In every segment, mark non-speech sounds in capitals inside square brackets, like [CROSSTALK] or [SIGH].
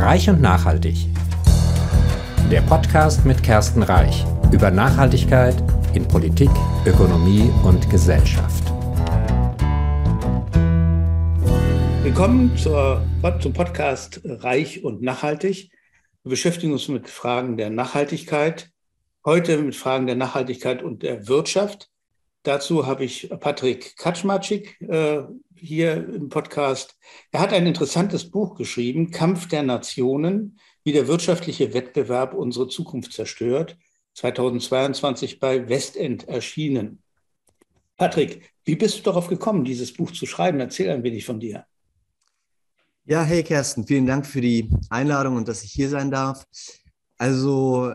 Reich und Nachhaltig. Der Podcast mit Kersten Reich über Nachhaltigkeit in Politik, Ökonomie und Gesellschaft. Willkommen zur, zum Podcast Reich und Nachhaltig. Wir beschäftigen uns mit Fragen der Nachhaltigkeit, heute mit Fragen der Nachhaltigkeit und der Wirtschaft. Dazu habe ich Patrick Kaczmarczyk äh, hier im Podcast. Er hat ein interessantes Buch geschrieben, Kampf der Nationen, wie der wirtschaftliche Wettbewerb unsere Zukunft zerstört, 2022 bei Westend erschienen. Patrick, wie bist du darauf gekommen, dieses Buch zu schreiben? Erzähl ein wenig von dir. Ja, hey Kersten, vielen Dank für die Einladung und dass ich hier sein darf. Also,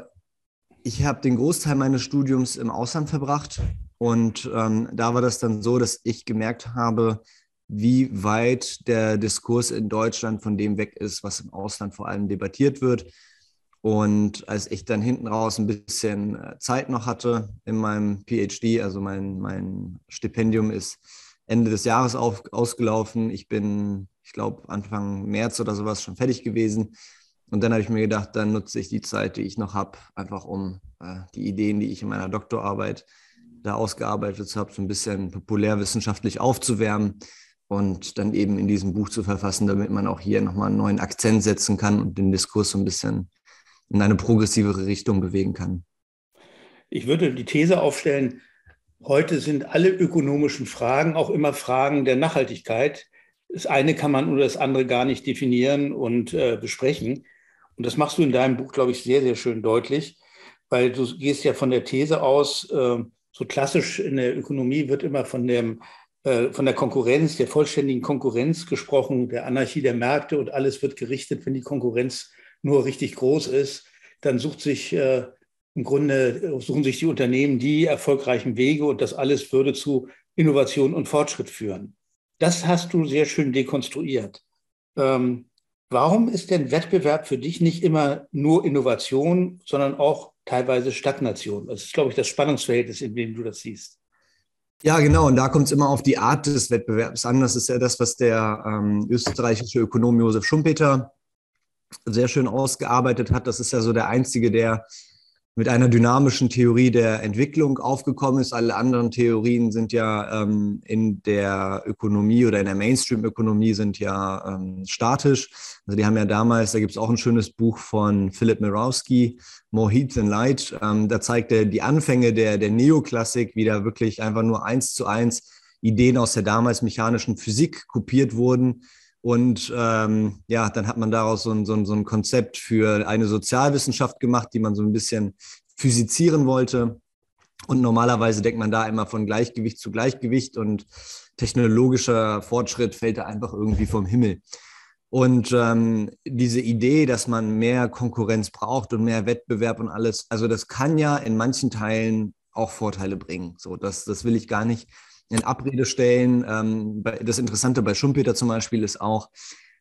ich habe den Großteil meines Studiums im Ausland verbracht und ähm, da war das dann so, dass ich gemerkt habe, wie weit der Diskurs in Deutschland von dem weg ist, was im Ausland vor allem debattiert wird. Und als ich dann hinten raus ein bisschen äh, Zeit noch hatte in meinem PhD, also mein, mein Stipendium ist Ende des Jahres auf, ausgelaufen. Ich bin, ich glaube, Anfang März oder sowas schon fertig gewesen. Und dann habe ich mir gedacht, dann nutze ich die Zeit, die ich noch habe, einfach um äh, die Ideen, die ich in meiner Doktorarbeit da ausgearbeitet habe, so ein bisschen populärwissenschaftlich aufzuwärmen und dann eben in diesem Buch zu verfassen, damit man auch hier nochmal einen neuen Akzent setzen kann und den Diskurs so ein bisschen in eine progressivere Richtung bewegen kann. Ich würde die These aufstellen, heute sind alle ökonomischen Fragen auch immer Fragen der Nachhaltigkeit. Das eine kann man oder das andere gar nicht definieren und äh, besprechen. Und das machst du in deinem Buch, glaube ich, sehr, sehr schön deutlich, weil du gehst ja von der These aus, äh, so klassisch in der Ökonomie wird immer von, dem, äh, von der Konkurrenz, der vollständigen Konkurrenz gesprochen, der Anarchie der Märkte und alles wird gerichtet, wenn die Konkurrenz nur richtig groß ist. Dann sucht sich äh, im Grunde suchen sich die Unternehmen die erfolgreichen Wege und das alles würde zu Innovation und Fortschritt führen. Das hast du sehr schön dekonstruiert. Ähm, warum ist denn Wettbewerb für dich nicht immer nur Innovation, sondern auch teilweise Stagnation. Das ist, glaube ich, das Spannungsverhältnis, in dem du das siehst. Ja, genau. Und da kommt es immer auf die Art des Wettbewerbs an. Das ist ja das, was der ähm, österreichische Ökonom Josef Schumpeter sehr schön ausgearbeitet hat. Das ist ja so der einzige, der mit einer dynamischen Theorie der Entwicklung aufgekommen ist. Alle anderen Theorien sind ja ähm, in der Ökonomie oder in der Mainstream-Ökonomie sind ja ähm, statisch. Also die haben ja damals, da gibt es auch ein schönes Buch von Philip Mirowski, More Heat Than Light. Ähm, da zeigt er die Anfänge der, der Neoklassik, wie da wirklich einfach nur eins zu eins Ideen aus der damals mechanischen Physik kopiert wurden. Und ähm, ja, dann hat man daraus so ein, so, ein, so ein Konzept für eine Sozialwissenschaft gemacht, die man so ein bisschen physizieren wollte. Und normalerweise denkt man da immer von Gleichgewicht zu Gleichgewicht und technologischer Fortschritt fällt da einfach irgendwie vom Himmel. Und ähm, diese Idee, dass man mehr Konkurrenz braucht und mehr Wettbewerb und alles, also das kann ja in manchen Teilen auch Vorteile bringen. So, das, das will ich gar nicht in Abrede stellen. Ähm, das Interessante bei Schumpeter zum Beispiel ist auch,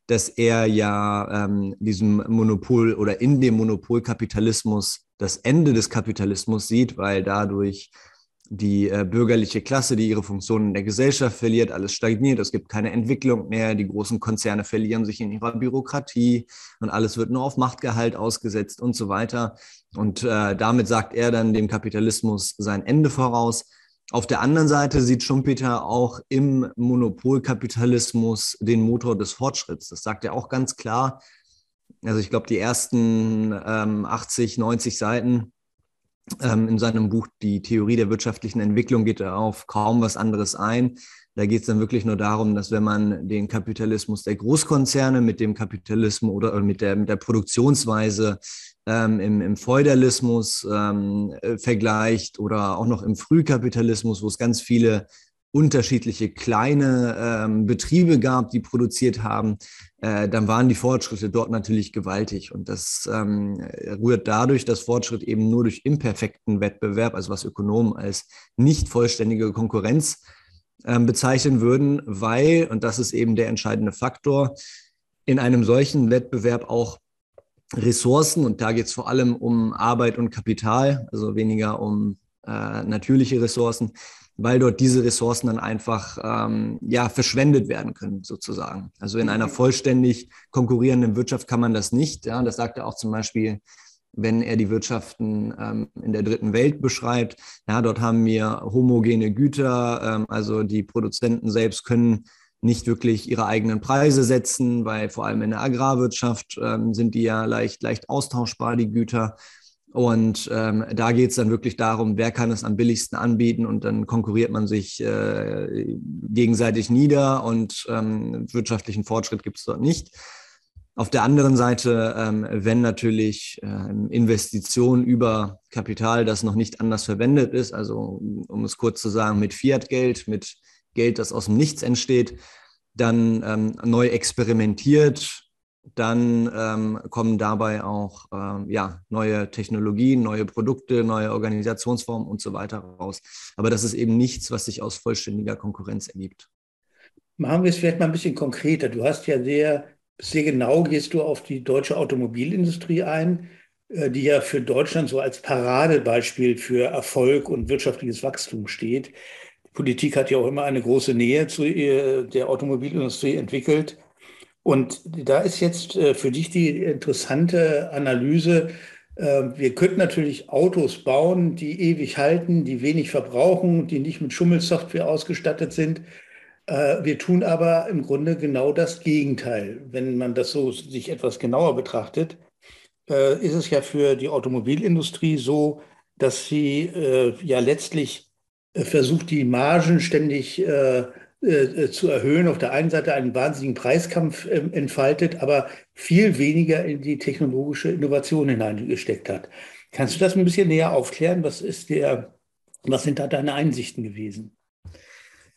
dass er ja ähm, diesem Monopol oder in dem Monopolkapitalismus das Ende des Kapitalismus sieht, weil dadurch die äh, bürgerliche Klasse, die ihre Funktionen in der Gesellschaft verliert, alles stagniert, es gibt keine Entwicklung mehr, die großen Konzerne verlieren sich in ihrer Bürokratie und alles wird nur auf Machtgehalt ausgesetzt und so weiter. Und äh, damit sagt er dann dem Kapitalismus sein Ende voraus. Auf der anderen Seite sieht Schumpeter auch im Monopolkapitalismus den Motor des Fortschritts. Das sagt er auch ganz klar. Also ich glaube, die ersten ähm, 80, 90 Seiten ähm, in seinem Buch Die Theorie der wirtschaftlichen Entwicklung geht er auf kaum was anderes ein. Da geht es dann wirklich nur darum, dass wenn man den Kapitalismus der Großkonzerne mit dem Kapitalismus oder mit der, mit der Produktionsweise ähm, im, im Feudalismus ähm, äh, vergleicht oder auch noch im Frühkapitalismus, wo es ganz viele unterschiedliche kleine ähm, Betriebe gab, die produziert haben, äh, dann waren die Fortschritte dort natürlich gewaltig. Und das ähm, rührt dadurch, dass Fortschritt eben nur durch imperfekten Wettbewerb, also was Ökonomen als nicht vollständige Konkurrenz ähm, bezeichnen würden, weil, und das ist eben der entscheidende Faktor, in einem solchen Wettbewerb auch Ressourcen, und da geht es vor allem um Arbeit und Kapital, also weniger um äh, natürliche Ressourcen, weil dort diese Ressourcen dann einfach ähm, ja, verschwendet werden können, sozusagen. Also in einer vollständig konkurrierenden Wirtschaft kann man das nicht. Ja? Das sagt er auch zum Beispiel wenn er die Wirtschaften ähm, in der dritten Welt beschreibt. Ja, dort haben wir homogene Güter, ähm, also die Produzenten selbst können nicht wirklich ihre eigenen Preise setzen, weil vor allem in der Agrarwirtschaft ähm, sind die ja leicht, leicht austauschbar, die Güter. Und ähm, da geht es dann wirklich darum, wer kann es am billigsten anbieten und dann konkurriert man sich äh, gegenseitig nieder und ähm, wirtschaftlichen Fortschritt gibt es dort nicht. Auf der anderen Seite, ähm, wenn natürlich ähm, Investitionen über Kapital, das noch nicht anders verwendet ist, also um es kurz zu sagen, mit Fiat-Geld, mit Geld, das aus dem Nichts entsteht, dann ähm, neu experimentiert, dann ähm, kommen dabei auch ähm, ja, neue Technologien, neue Produkte, neue Organisationsformen und so weiter raus. Aber das ist eben nichts, was sich aus vollständiger Konkurrenz ergibt. Machen wir es vielleicht mal ein bisschen konkreter. Du hast ja sehr, sehr genau gehst du auf die deutsche Automobilindustrie ein, äh, die ja für Deutschland so als Paradebeispiel für Erfolg und wirtschaftliches Wachstum steht. Politik hat ja auch immer eine große Nähe zu äh, der Automobilindustrie entwickelt. Und da ist jetzt äh, für dich die interessante Analyse. Äh, wir könnten natürlich Autos bauen, die ewig halten, die wenig verbrauchen, die nicht mit Schummelsoftware ausgestattet sind. Wir tun aber im Grunde genau das Gegenteil. Wenn man das so sich etwas genauer betrachtet, ist es ja für die Automobilindustrie so, dass sie ja letztlich versucht, die Margen ständig äh, äh, zu erhöhen, auf der einen Seite einen wahnsinnigen Preiskampf äh, entfaltet, aber viel weniger in die technologische Innovation hineingesteckt hat. Kannst du das ein bisschen näher aufklären? Was ist der, was sind da deine Einsichten gewesen?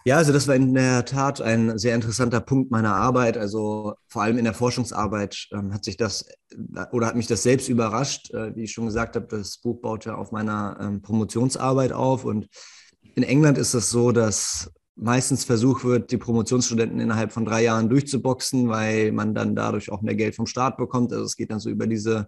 Ja, also das war in der Tat ein sehr interessanter Punkt meiner Arbeit. Also vor allem in der Forschungsarbeit ähm, hat sich das oder hat mich das selbst überrascht. Äh, wie ich schon gesagt habe, das Buch baut ja auf meiner ähm, Promotionsarbeit auf. Und in England ist es so, dass meistens versucht wird, die Promotionsstudenten innerhalb von drei Jahren durchzuboxen, weil man dann dadurch auch mehr Geld vom Staat bekommt. Also es geht dann so über diese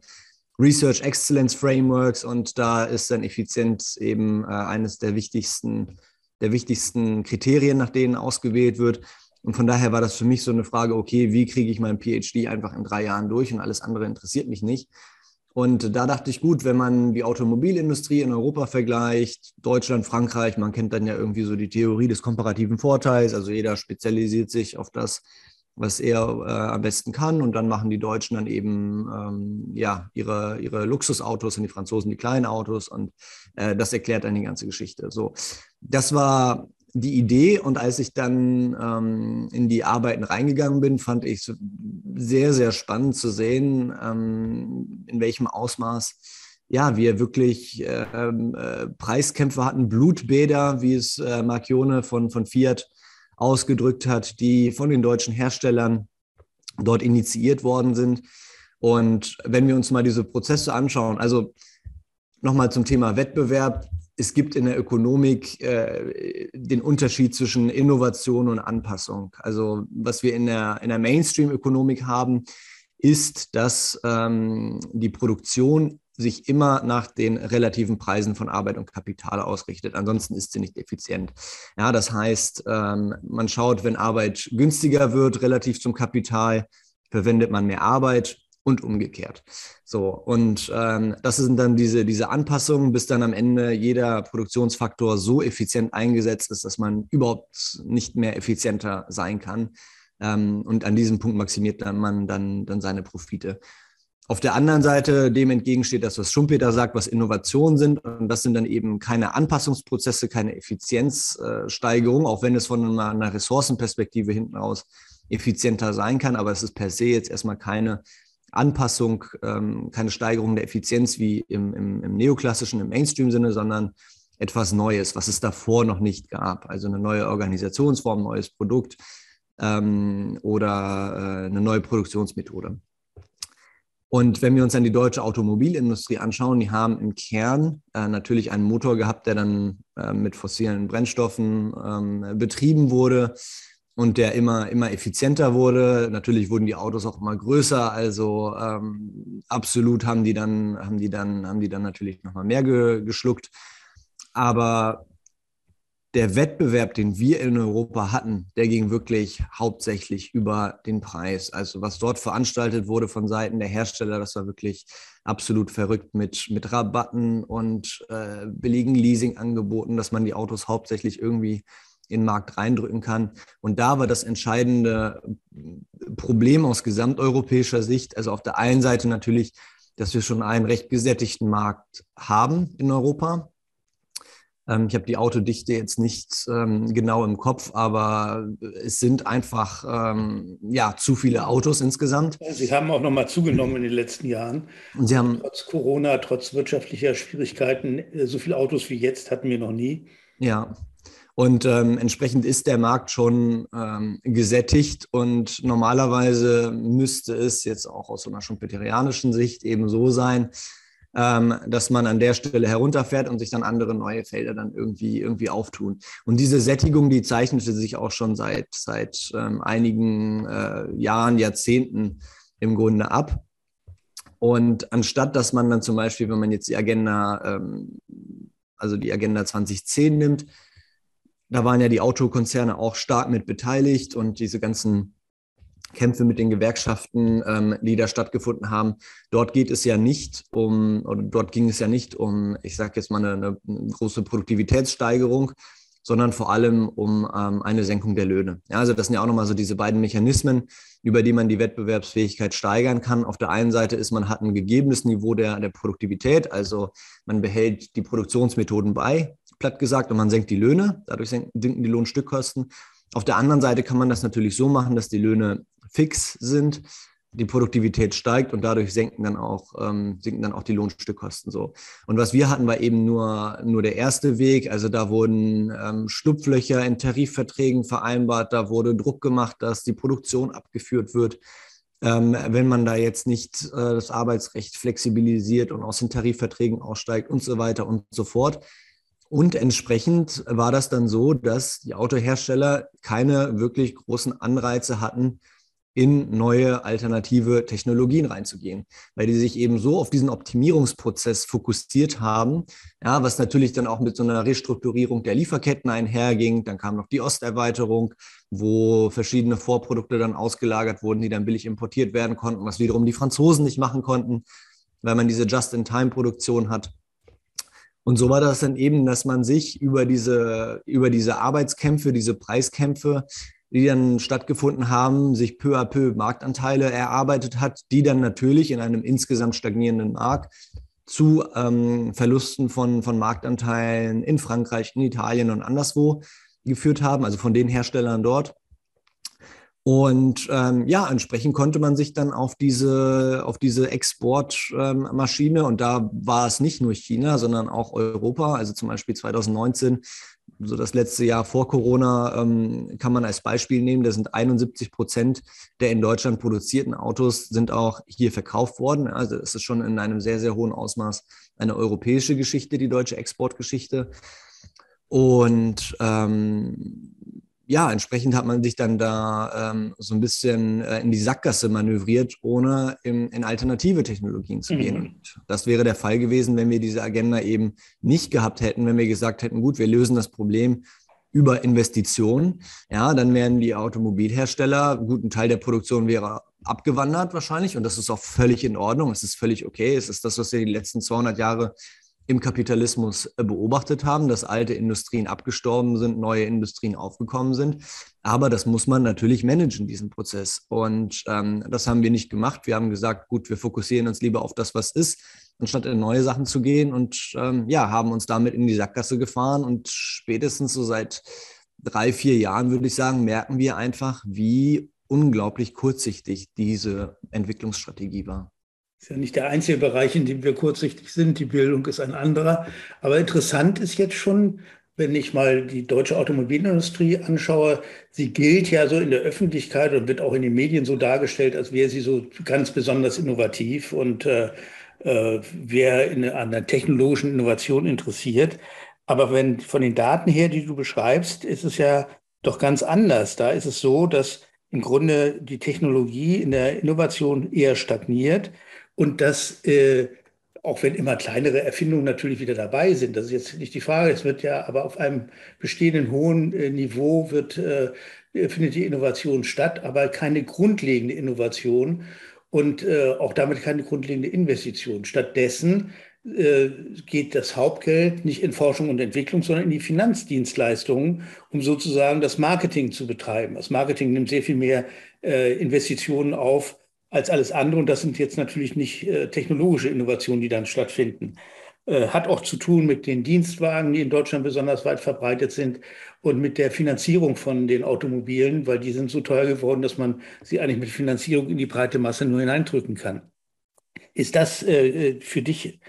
Research Excellence Frameworks und da ist dann Effizienz eben äh, eines der wichtigsten, der wichtigsten Kriterien, nach denen ausgewählt wird. Und von daher war das für mich so eine Frage, okay, wie kriege ich meinen PhD einfach in drei Jahren durch und alles andere interessiert mich nicht. Und da dachte ich, gut, wenn man die Automobilindustrie in Europa vergleicht, Deutschland, Frankreich, man kennt dann ja irgendwie so die Theorie des komparativen Vorteils, also jeder spezialisiert sich auf das, was er äh, am besten kann. Und dann machen die Deutschen dann eben ähm, ja, ihre, ihre Luxusautos und die Franzosen die kleinen Autos. Und äh, das erklärt dann die ganze Geschichte. So, das war die Idee und als ich dann ähm, in die Arbeiten reingegangen bin, fand ich es sehr, sehr spannend zu sehen, ähm, in welchem Ausmaß ja, wir wirklich ähm, äh, Preiskämpfe hatten, Blutbäder, wie es äh, Marchione von, von Fiat ausgedrückt hat, die von den deutschen Herstellern dort initiiert worden sind. Und wenn wir uns mal diese Prozesse anschauen, also nochmal zum Thema Wettbewerb, es gibt in der Ökonomik äh, den Unterschied zwischen Innovation und Anpassung. Also was wir in der, in der Mainstream-Ökonomik haben, ist, dass ähm, die Produktion sich immer nach den relativen Preisen von Arbeit und Kapital ausrichtet. Ansonsten ist sie nicht effizient. Ja, das heißt, ähm, man schaut, wenn Arbeit günstiger wird relativ zum Kapital, verwendet man mehr Arbeit und umgekehrt. So, und ähm, das sind dann diese, diese Anpassungen, bis dann am Ende jeder Produktionsfaktor so effizient eingesetzt ist, dass man überhaupt nicht mehr effizienter sein kann. Ähm, und an diesem Punkt maximiert dann man dann, dann seine Profite. Auf der anderen Seite dem entgegensteht das, was Schumpeter sagt, was Innovationen sind. Und das sind dann eben keine Anpassungsprozesse, keine Effizienzsteigerung, auch wenn es von einer Ressourcenperspektive hinten raus effizienter sein kann. Aber es ist per se jetzt erstmal keine Anpassung, ähm, keine Steigerung der Effizienz wie im, im, im neoklassischen, im Mainstream-Sinne, sondern etwas Neues, was es davor noch nicht gab. Also eine neue Organisationsform, neues Produkt ähm, oder äh, eine neue Produktionsmethode. Und wenn wir uns dann die deutsche Automobilindustrie anschauen, die haben im Kern äh, natürlich einen Motor gehabt, der dann äh, mit fossilen Brennstoffen ähm, betrieben wurde und der immer, immer effizienter wurde. Natürlich wurden die Autos auch immer größer, also ähm, absolut haben die dann, haben die dann, haben die dann natürlich nochmal mehr ge geschluckt. Aber der Wettbewerb, den wir in Europa hatten, der ging wirklich hauptsächlich über den Preis. Also was dort veranstaltet wurde von Seiten der Hersteller, das war wirklich absolut verrückt mit, mit Rabatten und äh, billigen Leasingangeboten, dass man die Autos hauptsächlich irgendwie in den Markt reindrücken kann. Und da war das entscheidende Problem aus gesamteuropäischer Sicht, also auf der einen Seite natürlich, dass wir schon einen recht gesättigten Markt haben in Europa ähm, ich habe die Autodichte jetzt nicht ähm, genau im Kopf, aber es sind einfach ähm, ja, zu viele Autos insgesamt. Sie haben auch nochmal zugenommen in den letzten Jahren. Und Sie haben trotz Corona, trotz wirtschaftlicher Schwierigkeiten, äh, so viele Autos wie jetzt hatten wir noch nie. Ja, und ähm, entsprechend ist der Markt schon ähm, gesättigt und normalerweise müsste es jetzt auch aus so einer schumpeterianischen Sicht eben so sein, ähm, dass man an der Stelle herunterfährt und sich dann andere neue Felder dann irgendwie, irgendwie auftun. Und diese Sättigung, die zeichnete sich auch schon seit, seit ähm, einigen äh, Jahren, Jahrzehnten im Grunde ab. Und anstatt dass man dann zum Beispiel, wenn man jetzt die Agenda, ähm, also die Agenda 2010 nimmt, da waren ja die Autokonzerne auch stark mit beteiligt und diese ganzen Kämpfe mit den Gewerkschaften, ähm, die da stattgefunden haben. Dort geht es ja nicht um, oder dort ging es ja nicht um, ich sage jetzt mal, eine, eine, große Produktivitätssteigerung, sondern vor allem um ähm, eine Senkung der Löhne. Ja, also das sind ja auch nochmal so diese beiden Mechanismen, über die man die Wettbewerbsfähigkeit steigern kann. Auf der einen Seite ist, man hat ein gegebenes Niveau der, der Produktivität, also man behält die Produktionsmethoden bei, platt gesagt, und man senkt die Löhne, dadurch sinken die Lohnstückkosten. Auf der anderen Seite kann man das natürlich so machen, dass die Löhne fix sind, die Produktivität steigt und dadurch senken dann auch, ähm, sinken dann auch die Lohnstückkosten so. Und was wir hatten, war eben nur, nur der erste Weg. Also da wurden ähm, Schlupflöcher in Tarifverträgen vereinbart, da wurde Druck gemacht, dass die Produktion abgeführt wird. Ähm, wenn man da jetzt nicht äh, das Arbeitsrecht flexibilisiert und aus den Tarifverträgen aussteigt und so weiter und so fort. Und entsprechend war das dann so, dass die Autohersteller keine wirklich großen Anreize hatten, in neue alternative Technologien reinzugehen, weil die sich eben so auf diesen Optimierungsprozess fokussiert haben, ja, was natürlich dann auch mit so einer Restrukturierung der Lieferketten einherging. Dann kam noch die Osterweiterung, wo verschiedene Vorprodukte dann ausgelagert wurden, die dann billig importiert werden konnten, was wiederum die Franzosen nicht machen konnten, weil man diese Just-in-Time-Produktion hat. Und so war das dann eben, dass man sich über diese, über diese Arbeitskämpfe, diese Preiskämpfe die dann stattgefunden haben, sich peu à peu Marktanteile erarbeitet hat, die dann natürlich in einem insgesamt stagnierenden Markt zu ähm, Verlusten von, von Marktanteilen in Frankreich, in Italien und anderswo geführt haben, also von den Herstellern dort. Und ähm, ja, entsprechend konnte man sich dann auf diese, auf diese Exportmaschine, ähm, und da war es nicht nur China, sondern auch Europa, also zum Beispiel 2019 so das letzte Jahr vor Corona ähm, kann man als Beispiel nehmen. Da sind 71 Prozent der in Deutschland produzierten Autos sind auch hier verkauft worden. Also es ist schon in einem sehr, sehr hohen Ausmaß eine europäische Geschichte, die deutsche Exportgeschichte. Und ähm, ja, entsprechend hat man sich dann da ähm, so ein bisschen äh, in die Sackgasse manövriert, ohne in, in alternative Technologien zu gehen. Mhm. Und das wäre der Fall gewesen, wenn wir diese Agenda eben nicht gehabt hätten, wenn wir gesagt hätten, gut, wir lösen das Problem über Investitionen. Ja, dann wären die Automobilhersteller, gut, ein Teil der Produktion wäre abgewandert wahrscheinlich und das ist auch völlig in Ordnung. Es ist völlig okay. Es ist das, was wir die letzten 200 Jahre im Kapitalismus äh, beobachtet haben, dass alte Industrien abgestorben sind, neue Industrien aufgekommen sind. Aber das muss man natürlich managen, diesen Prozess. Und ähm, das haben wir nicht gemacht. Wir haben gesagt, gut, wir fokussieren uns lieber auf das, was ist, anstatt in neue Sachen zu gehen. Und ähm, ja, haben uns damit in die Sackgasse gefahren. Und spätestens so seit drei, vier Jahren, würde ich sagen, merken wir einfach, wie unglaublich kurzsichtig diese Entwicklungsstrategie war. Ist ja nicht der einzige Bereich, in dem wir kurzsichtig sind. Die Bildung ist ein anderer. Aber interessant ist jetzt schon, wenn ich mal die deutsche Automobilindustrie anschaue, sie gilt ja so in der Öffentlichkeit und wird auch in den Medien so dargestellt, als wäre sie so ganz besonders innovativ und äh, äh wäre an der technologischen Innovation interessiert. Aber wenn von den Daten her, die du beschreibst, ist es ja doch ganz anders. Da ist es so, dass im Grunde die Technologie in der Innovation eher stagniert und dass äh, auch wenn immer kleinere Erfindungen natürlich wieder dabei sind. Das ist jetzt nicht die Frage. Es wird ja aber auf einem bestehenden hohen äh, Niveau wird, äh, findet die Innovation statt, aber keine grundlegende Innovation und äh, auch damit keine grundlegende Investition. Stattdessen äh, geht das Hauptgeld nicht in Forschung und Entwicklung, sondern in die Finanzdienstleistungen, um sozusagen das Marketing zu betreiben. Das Marketing nimmt sehr viel mehr äh, Investitionen auf als alles andere. Und das sind jetzt natürlich nicht äh, technologische Innovationen, die dann stattfinden. Äh, hat auch zu tun mit den Dienstwagen, die in Deutschland besonders weit verbreitet sind und mit der Finanzierung von den Automobilen, weil die sind so teuer geworden, dass man sie eigentlich mit Finanzierung in die breite Masse nur hineindrücken kann. Ist das äh, äh für dich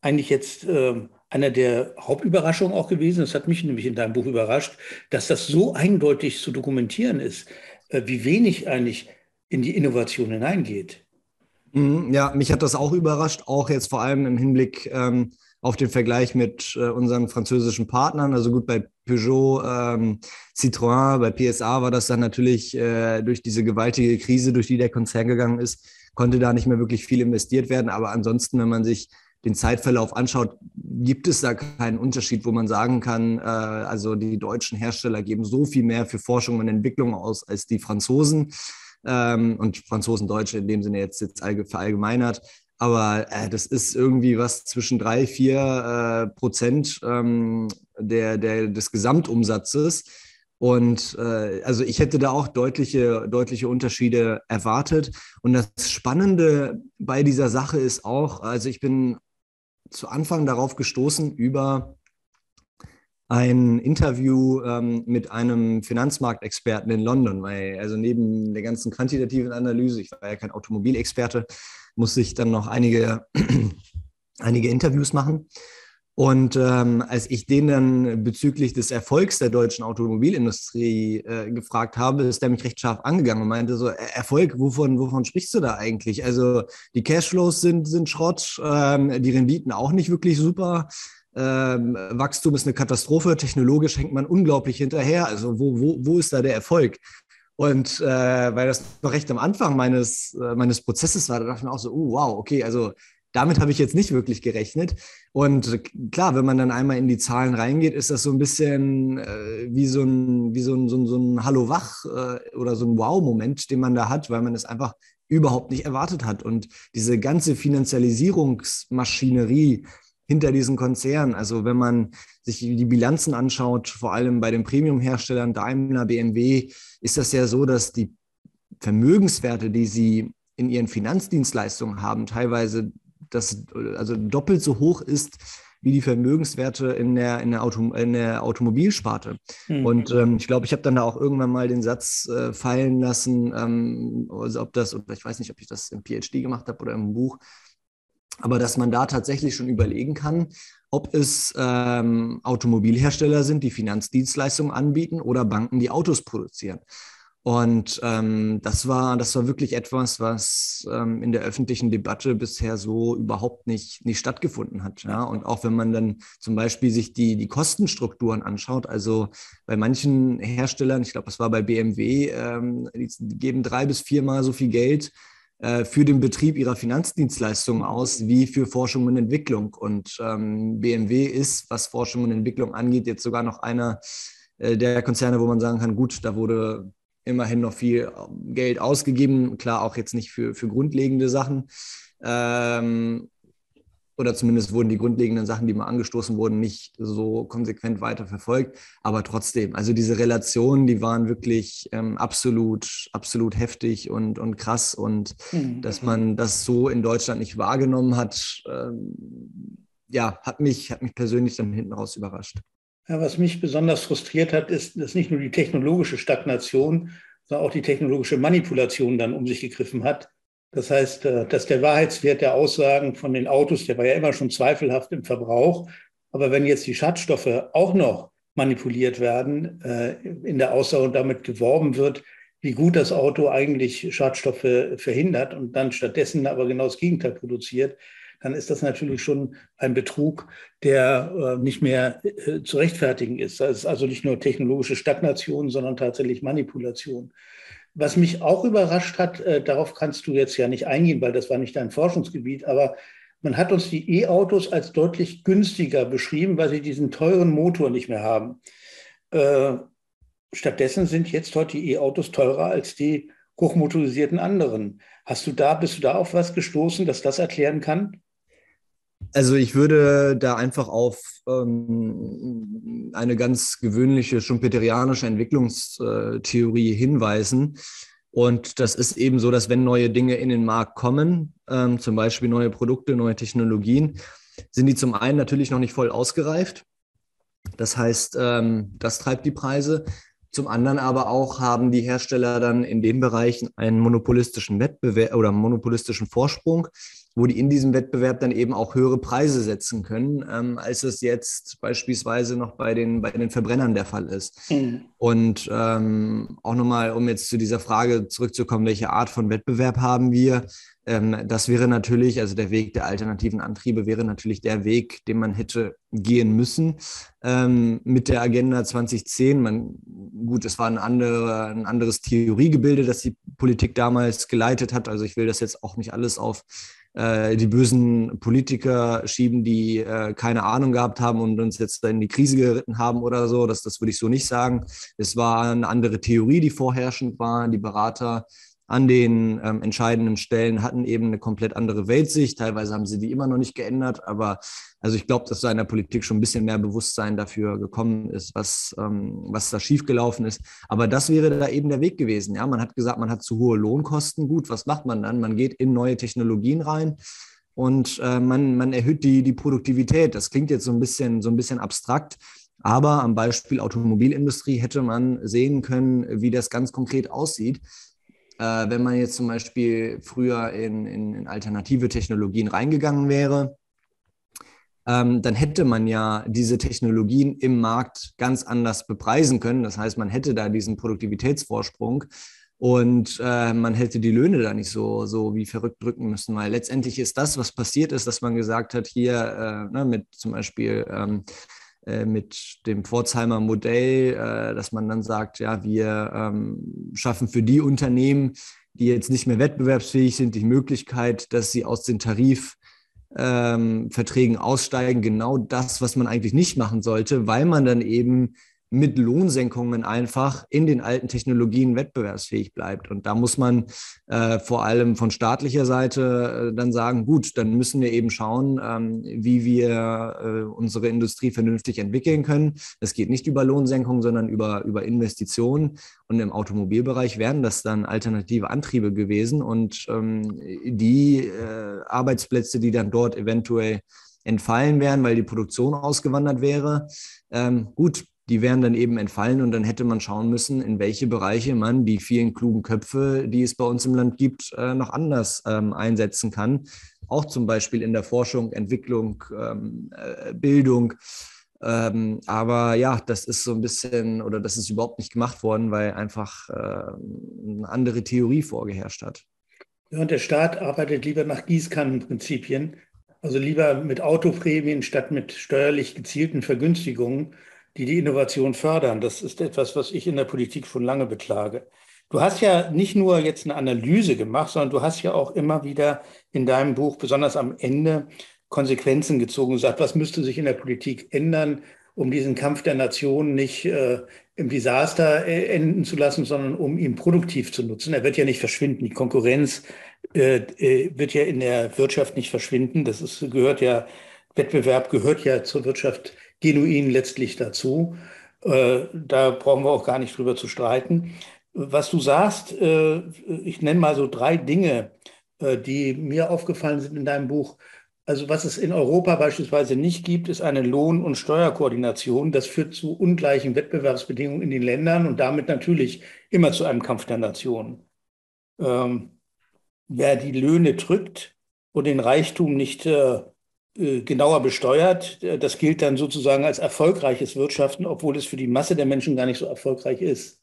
eigentlich jetzt äh, einer der Hauptüberraschungen auch gewesen? Das hat mich nämlich in deinem Buch überrascht, dass das so eindeutig zu dokumentieren ist, äh, wie wenig eigentlich in die Innovation hineingeht. Mhm, ja, mich hat das auch überrascht, auch jetzt vor allem im Hinblick ähm, auf den Vergleich mit äh, unseren französischen Partnern. Also gut, bei Peugeot, ähm, Citroën, bei PSA war das dann natürlich äh, durch diese gewaltige Krise, durch die der Konzern gegangen ist, konnte da nicht mehr wirklich viel investiert werden. Aber ansonsten, wenn man sich den Zeitverlauf anschaut, gibt es da keinen Unterschied, wo man sagen kann, äh, also die deutschen Hersteller geben so viel mehr für Forschung und Entwicklung aus als die Franzosen ähm, und Franzosen, Deutsche in dem Sinne jetzt, jetzt verallgemeinert. Aber äh, das ist irgendwie was zwischen drei, vier äh, Prozent ähm, der, der, des Gesamtumsatzes. Und äh, also ich hätte da auch deutliche, deutliche Unterschiede erwartet. Und das Spannende bei dieser Sache ist auch, also ich bin zu Anfang darauf gestoßen über ein Interview ähm, mit einem Finanzmarktexperten in London, weil also neben der ganzen quantitativen Analyse, ich war ja kein Automobilexperte, musste ich dann noch einige, [CLEARS THROAT] einige Interviews machen. Und ähm, als ich den dann bezüglich des Erfolgs der deutschen Automobilindustrie äh, gefragt habe, ist der mich recht scharf angegangen und meinte so, Erfolg, wovon, wovon sprichst du da eigentlich? Also die Cashflows sind, sind Schrott, ähm, die Renditen auch nicht wirklich super. Ähm, Wachstum ist eine Katastrophe, technologisch hängt man unglaublich hinterher. Also wo, wo, wo ist da der Erfolg? Und äh, weil das noch recht am Anfang meines, äh, meines Prozesses war, da dachte ich mir auch so, oh, wow, okay, also damit habe ich jetzt nicht wirklich gerechnet. Und klar, wenn man dann einmal in die Zahlen reingeht, ist das so ein bisschen äh, wie so ein, wie so ein, so ein, so ein Hallo wach äh, oder so ein Wow-Moment, den man da hat, weil man es einfach überhaupt nicht erwartet hat. Und diese ganze Finanzialisierungsmaschinerie, hinter diesen Konzernen. Also wenn man sich die Bilanzen anschaut, vor allem bei den Premium-Herstellern Daimler, BMW, ist das ja so, dass die Vermögenswerte, die sie in ihren Finanzdienstleistungen haben, teilweise das also doppelt so hoch ist wie die Vermögenswerte in der, in der, Auto, in der Automobilsparte. Mhm. Und ähm, ich glaube, ich habe dann da auch irgendwann mal den Satz äh, fallen lassen, ähm, also ob das, oder ich weiß nicht, ob ich das im PhD gemacht habe oder im Buch, aber dass man da tatsächlich schon überlegen kann, ob es ähm, Automobilhersteller sind, die Finanzdienstleistungen anbieten oder Banken, die Autos produzieren. Und ähm, das, war, das war wirklich etwas, was ähm, in der öffentlichen Debatte bisher so überhaupt nicht, nicht stattgefunden hat. Ja? Und auch wenn man dann zum Beispiel sich die, die Kostenstrukturen anschaut, also bei manchen Herstellern, ich glaube, das war bei BMW, ähm, die geben drei bis viermal so viel Geld für den Betrieb ihrer Finanzdienstleistungen aus wie für Forschung und Entwicklung. Und ähm, BMW ist, was Forschung und Entwicklung angeht, jetzt sogar noch einer äh, der Konzerne, wo man sagen kann, gut, da wurde immerhin noch viel Geld ausgegeben, klar auch jetzt nicht für, für grundlegende Sachen. Ähm, oder zumindest wurden die grundlegenden Sachen, die mal angestoßen wurden, nicht so konsequent weiter verfolgt. Aber trotzdem, also diese Relationen, die waren wirklich ähm, absolut, absolut heftig und, und krass. Und mhm. dass man das so in Deutschland nicht wahrgenommen hat, ähm, ja, hat mich, hat mich persönlich dann hinten raus überrascht. Ja, was mich besonders frustriert hat, ist, dass nicht nur die technologische Stagnation, sondern auch die technologische Manipulation dann um sich gegriffen hat. Das heißt, äh, dass der Wahrheitswert der Aussagen von den Autos, der war ja immer schon zweifelhaft im Verbrauch. Aber wenn jetzt die Schadstoffe auch noch manipuliert werden äh, in der Aussage und damit geworben wird, wie gut das Auto eigentlich Schadstoffe verhindert und dann stattdessen aber genau das Gegenteil produziert, dann ist das natürlich schon ein Betrug, der äh, nicht mehr zu rechtfertigen ist. Das ist also nicht nur technologische Stagnation, sondern tatsächlich Manipulation. Was mich auch überrascht hat, äh, darauf kannst du jetzt ja nicht eingehen, weil das war nicht dein Forschungsgebiet, aber man hat uns die E-Autos als deutlich günstiger beschrieben, weil sie diesen teuren Motor nicht mehr haben. Äh, stattdessen sind jetzt heute die E-Autos teurer als die hochmotorisierten anderen. Hast du da, bist du da auf was gestoßen, dass das erklären kann? Also ich würde da einfach auf ähm, eine ganz gewöhnliche schumpeterianische Entwicklungstheorie hinweisen. Und das ist eben so, dass wenn neue Dinge in den Markt kommen, ähm, zum Beispiel neue Produkte, neue Technologien, sind die zum einen natürlich noch nicht voll ausgereift. Das heißt, ähm, das treibt die Preise. Zum anderen aber auch haben die Hersteller dann in den Bereichen einen monopolistischen Wettbewerb oder monopolistischen Vorsprung, wo die in diesem Wettbewerb dann eben auch höhere Preise setzen können, ähm, als es jetzt beispielsweise noch bei den, bei den Verbrennern der Fall ist. Mhm. Und ähm, auch nochmal, um jetzt zu dieser Frage zurückzukommen, welche Art von Wettbewerb haben wir? Ähm, das wäre natürlich, also der Weg der alternativen Antriebe wäre natürlich der Weg, den man hätte gehen müssen ähm, mit der Agenda 2010. Man, gut, es war ein, andere, ein anderes Theoriegebilde, das die Politik damals geleitet hat. Also ich will das jetzt auch nicht alles auf äh, die bösen Politiker schieben, die äh, keine Ahnung gehabt haben und uns jetzt in die Krise geritten haben oder so. Das, das würde ich so nicht sagen. Es war eine andere Theorie, die vorherrschend war. Die Berater an den ähm, entscheidenden Stellen hatten eben eine komplett andere Weltsicht. Teilweise haben sie die immer noch nicht geändert, aber also ich glaube, dass da in der Politik schon ein bisschen mehr Bewusstsein dafür gekommen ist, was, ähm, was da schiefgelaufen ist. Aber das wäre da eben der Weg gewesen. Ja, man hat gesagt, man hat zu hohe Lohnkosten. Gut, was macht man dann? Man geht in neue Technologien rein und äh, man, man erhöht die, die Produktivität. Das klingt jetzt so ein bisschen, so ein bisschen abstrakt. Aber am Beispiel Automobilindustrie hätte man sehen können, wie das ganz konkret aussieht. Äh, wenn man jetzt zum Beispiel früher in, in, in alternative Technologien reingegangen wäre, ähm, dann hätte man ja diese Technologien im Markt ganz anders bepreisen können. Das heißt, man hätte da diesen Produktivitätsvorsprung und äh, man hätte die Löhne da nicht so, so wie verrückt drücken müssen, weil letztendlich ist das, was passiert ist, dass man gesagt hat, hier äh, ne, mit zum Beispiel ähm, äh, mit dem Pforzheimer Modell, äh, dass man dann sagt, ja, wir ähm, schaffen für die Unternehmen, die jetzt nicht mehr wettbewerbsfähig sind, die Möglichkeit, dass sie aus den Tarifverträgen ähm, aussteigen. Genau das, was man eigentlich nicht machen sollte, weil man dann eben mit Lohnsenkungen einfach in den alten Technologien wettbewerbsfähig bleibt. Und da muss man äh, vor allem von staatlicher Seite äh, dann sagen, gut, dann müssen wir eben schauen, ähm, wie wir äh, unsere Industrie vernünftig entwickeln können. Es geht nicht über Lohnsenkungen, sondern über, über Investitionen. Und im Automobilbereich wären das dann alternative Antriebe gewesen. Und ähm, die äh, Arbeitsplätze, die dann dort eventuell entfallen wären, weil die Produktion ausgewandert wäre, ähm, gut, die wären dann eben entfallen und dann hätte man schauen müssen, in welche Bereiche man die vielen klugen Köpfe, die es bei uns im Land gibt, äh, noch anders ähm, einsetzen kann. Auch zum Beispiel in der Forschung, Entwicklung, ähm, äh, Bildung. Ähm, aber ja, das ist so ein bisschen oder das ist überhaupt nicht gemacht worden, weil einfach eine andere Theorie vorgeherrscht hat. Ja, und der Staat arbeitet lieber nach Gießkannenprinzipien, also lieber mit Autoprämien statt mit steuerlich gezielten Vergünstigungen die die Innovation fördern. Das ist etwas, was ich in der Politik schon lange beklage. Du hast ja nicht nur jetzt eine Analyse gemacht, sondern du hast ja auch immer wieder in deinem Buch, besonders am Ende, Konsequenzen gezogen und gesagt, was müsste sich in der Politik ändern, um diesen Kampf der Nationen nicht äh, im Desaster äh, enden zu lassen, sondern um ihn produktiv zu nutzen. Er wird ja nicht verschwinden. Die Konkurrenz äh, äh wird ja in der Wirtschaft nicht verschwinden. Das ist, gehört ja, Wettbewerb gehört ja zur Wirtschaft genuin letztlich dazu. Äh, da brauchen wir auch gar nicht drüber zu streiten. Was du sagst, äh, ich nenne mal so drei Dinge, äh, die mir aufgefallen sind in deinem Buch. Also was es in Europa beispielsweise nicht gibt, ist eine Lohn- und Steuerkoordination. Das führt zu ungleichen Wettbewerbsbedingungen in den Ländern und damit natürlich immer zu einem Kampf der Nationen. Ähm, wer die Löhne drückt und den Reichtum nicht äh, genauer besteuert. Das gilt dann sozusagen als erfolgreiches Wirtschaften, obwohl es für die Masse der Menschen gar nicht so erfolgreich ist.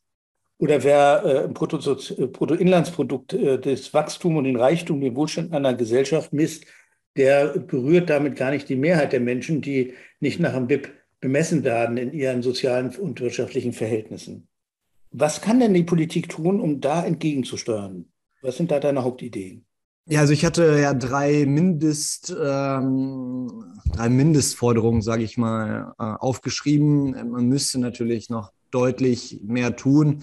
Oder wer äh, äh, Bruttoinlandsprodukt, äh, das Wachstum und den Reichtum, den Wohlstand einer Gesellschaft misst, der berührt damit gar nicht die Mehrheit der Menschen, die nicht nach dem BIP bemessen werden in ihren sozialen und wirtschaftlichen Verhältnissen. Was kann denn die Politik tun, um da entgegenzusteuern? Was sind da deine Hauptideen? Ja, also ich hatte ja drei Mindest, ähm, drei Mindestforderungen, sage ich mal, äh, aufgeschrieben. Man müsste natürlich noch deutlich mehr tun.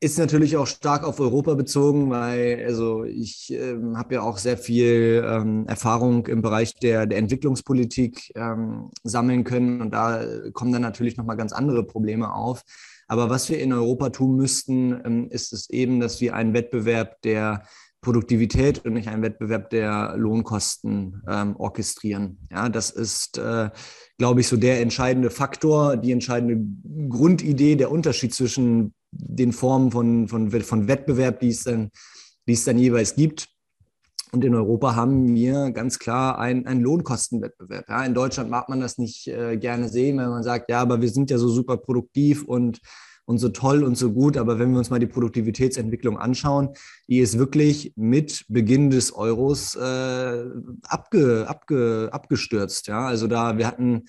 Ist natürlich auch stark auf Europa bezogen, weil also ich ähm, habe ja auch sehr viel ähm, Erfahrung im Bereich der, der Entwicklungspolitik ähm, sammeln können und da kommen dann natürlich nochmal ganz andere Probleme auf. Aber was wir in Europa tun müssten, ähm, ist es eben, dass wir einen Wettbewerb der Produktivität und nicht einen Wettbewerb der Lohnkosten ähm, orchestrieren. Ja, das ist, äh, glaube ich, so der entscheidende Faktor, die entscheidende Grundidee, der Unterschied zwischen den Formen von, von, von Wettbewerb, die es, dann, die es dann jeweils gibt. Und in Europa haben wir ganz klar einen, einen Lohnkostenwettbewerb. Ja, in Deutschland mag man das nicht äh, gerne sehen, wenn man sagt, ja, aber wir sind ja so super produktiv und und so toll und so gut. Aber wenn wir uns mal die Produktivitätsentwicklung anschauen, die ist wirklich mit Beginn des Euros äh, abge, abge, abgestürzt. Ja, also da, wir hatten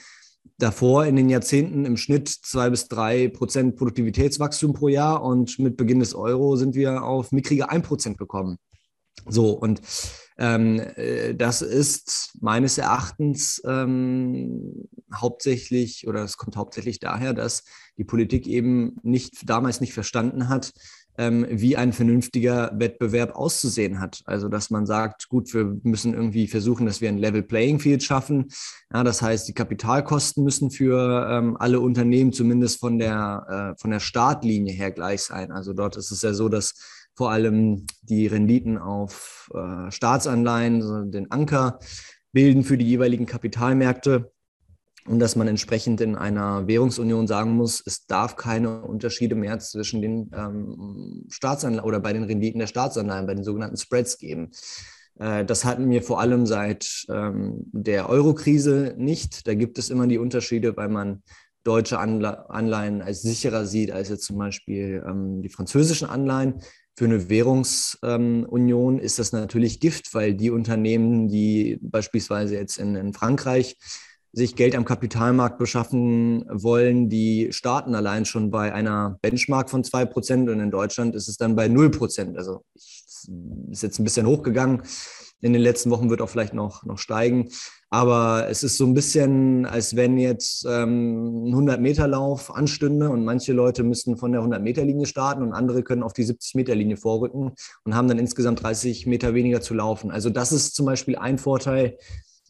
davor in den Jahrzehnten im Schnitt zwei bis drei Prozent Produktivitätswachstum pro Jahr und mit Beginn des Euro sind wir auf mickrige ein Prozent gekommen. So, und das ist meines Erachtens ähm, hauptsächlich oder es kommt hauptsächlich daher, dass die Politik eben nicht damals nicht verstanden hat, ähm, wie ein vernünftiger Wettbewerb auszusehen hat. Also dass man sagt, gut, wir müssen irgendwie versuchen, dass wir ein Level Playing Field schaffen. Ja, das heißt, die Kapitalkosten müssen für ähm, alle Unternehmen zumindest von der äh, von der Startlinie her gleich sein. Also dort ist es ja so, dass vor allem die Renditen auf äh, Staatsanleihen, also den Anker bilden für die jeweiligen Kapitalmärkte und dass man entsprechend in einer Währungsunion sagen muss, es darf keine Unterschiede mehr zwischen den ähm, Staatsanleihen oder bei den Renditen der Staatsanleihen, bei den sogenannten Spreads geben. Äh, das hatten wir vor allem seit ähm, der Euro-Krise nicht. Da gibt es immer die Unterschiede, weil man deutsche Anleihen als sicherer sieht als jetzt zum Beispiel ähm, die französischen Anleihen für eine Währungsunion ähm, ist das natürlich Gift, weil die Unternehmen, die beispielsweise jetzt in, in, Frankreich sich Geld am Kapitalmarkt beschaffen wollen, die starten allein schon bei einer Benchmark von 2% und in Deutschland ist es dann bei 0%. Also ist jetzt ein bisschen hochgegangen in den letzten Wochen, wird auch vielleicht noch, noch steigen. Aber es ist so ein bisschen, als wenn jetzt ähm, ein 100-Meter-Lauf anstünde und manche Leute müssen von der 100-Meter-Linie starten und andere können auf die 70-Meter-Linie vorrücken und haben dann insgesamt 30 Meter weniger zu laufen. Also das ist zum Beispiel ein Vorteil,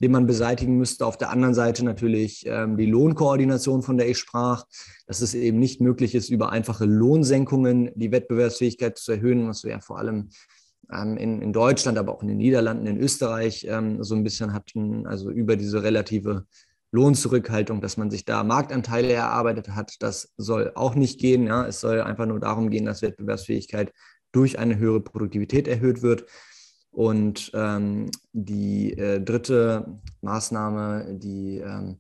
den man beseitigen müsste. Auf der anderen Seite natürlich ähm, die Lohnkoordination, von der ich sprach, dass es eben nicht möglich ist, über einfache Lohnsenkungen die Wettbewerbsfähigkeit zu erhöhen, was wir ja vor allem in, in Deutschland, aber auch in den Niederlanden, in Österreich ähm, so ein bisschen hatten, also über diese relative Lohnzurückhaltung, dass man sich da Marktanteile erarbeitet hat, das soll auch nicht gehen. Ja. Es soll einfach nur darum gehen, dass Wettbewerbsfähigkeit durch eine höhere Produktivität erhöht wird. Und ähm, die äh, dritte Maßnahme, die ähm,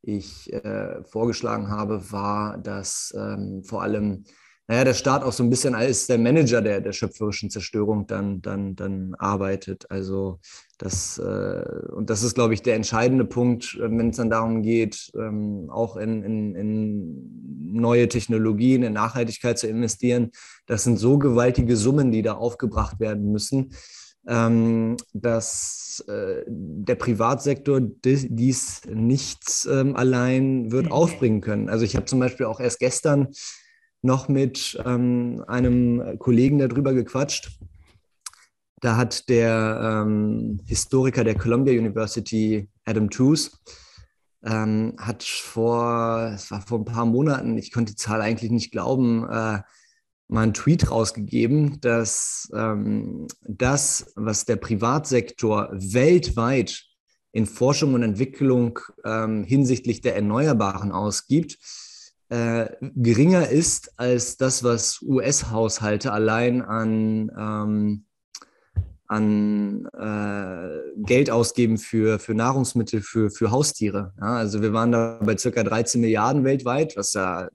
ich äh, vorgeschlagen habe, war, dass ähm, vor allem naja, der Staat auch so ein bisschen als der Manager der, der schöpferischen Zerstörung dann, dann, dann arbeitet. Also das, äh, und das ist, glaube ich, der entscheidende Punkt, äh, wenn es dann darum geht, ähm, auch in, in, in neue Technologien, in Nachhaltigkeit zu investieren. Das sind so gewaltige Summen, die da aufgebracht werden müssen, ähm, dass äh, der Privatsektor dies nicht ähm, allein wird aufbringen können. Also ich habe zum Beispiel auch erst gestern noch mit ähm, einem Kollegen darüber gequatscht. Da hat der ähm, Historiker der Columbia University, Adam Tooze, ähm, hat vor, es war vor ein paar Monaten, ich konnte die Zahl eigentlich nicht glauben, äh, mal einen Tweet rausgegeben, dass ähm, das, was der Privatsektor weltweit in Forschung und Entwicklung ähm, hinsichtlich der Erneuerbaren ausgibt, äh, geringer ist als das, was US-Haushalte allein an, ähm, an äh, Geld ausgeben für, für Nahrungsmittel, für, für Haustiere. Ja, also wir waren da bei circa 13 Milliarden weltweit, was ja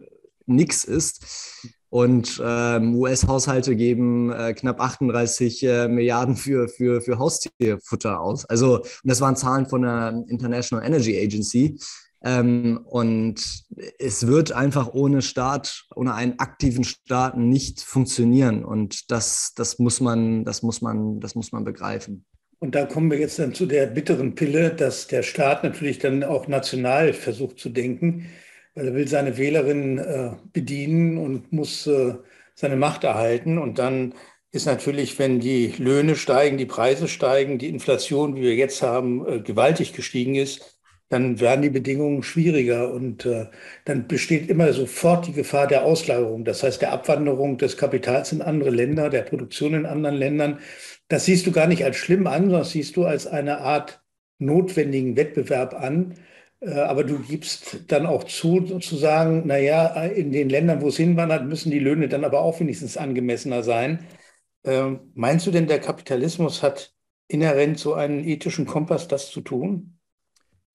nichts ist. Und ähm, US-Haushalte geben äh, knapp 38 äh, Milliarden für, für, für Haustierfutter aus. Also, und das waren Zahlen von der International Energy Agency. Ähm, und es wird einfach ohne Staat, ohne einen aktiven Staat nicht funktionieren. Und das, das muss man, das muss man, das muss man begreifen. Und da kommen wir jetzt dann zu der bitteren Pille, dass der Staat natürlich dann auch national versucht zu denken, weil er will seine Wählerinnen äh, bedienen und muss äh, seine Macht erhalten. Und dann ist natürlich, wenn die Löhne steigen, die Preise steigen, die Inflation, wie wir jetzt haben, äh, gewaltig gestiegen ist, dann werden die Bedingungen schwieriger und äh, dann besteht immer sofort die Gefahr der Auslagerung, das heißt der Abwanderung des Kapitals in andere Länder, der Produktion in anderen Ländern. Das siehst du gar nicht als schlimm an, sondern siehst du als eine Art notwendigen Wettbewerb an. Äh, aber du gibst dann auch zu, zu sagen, naja, in den Ländern, wo es hinwandert, müssen die Löhne dann aber auch wenigstens angemessener sein. Ähm, meinst du denn, der Kapitalismus hat inhärent so einen ethischen Kompass, das zu tun?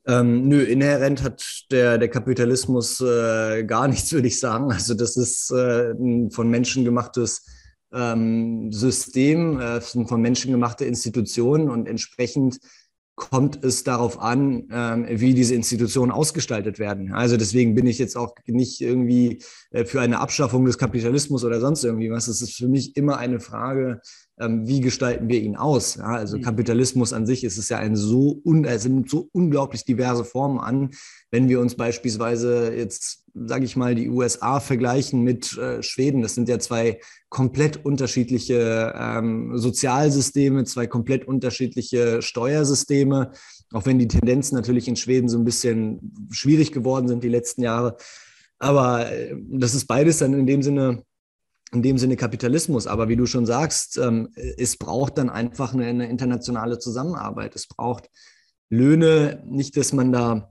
Ähm, nö, inhärent hat der, der Kapitalismus äh, gar nichts, würde ich sagen. Also das ist äh, ein von Menschen gemachtes ähm, System, äh, von Menschen gemachte Institutionen und entsprechend kommt es darauf an, ähm, wie diese Institutionen ausgestaltet werden. Also deswegen bin ich jetzt auch nicht irgendwie äh, für eine Abschaffung des Kapitalismus oder sonst irgendwie was. Es ist für mich immer eine Frage, wie gestalten wir ihn aus? Ja, also mhm. Kapitalismus an sich ist es ja ein so, un, es sind so unglaublich diverse Formen an. Wenn wir uns beispielsweise jetzt, sage ich mal, die USA vergleichen mit äh, Schweden, das sind ja zwei komplett unterschiedliche ähm, Sozialsysteme, zwei komplett unterschiedliche Steuersysteme, auch wenn die Tendenzen natürlich in Schweden so ein bisschen schwierig geworden sind die letzten Jahre. Aber äh, das ist beides dann in dem Sinne in dem Sinne Kapitalismus. Aber wie du schon sagst, ähm, es braucht dann einfach eine, eine, internationale Zusammenarbeit. Es braucht Löhne, nicht, dass man da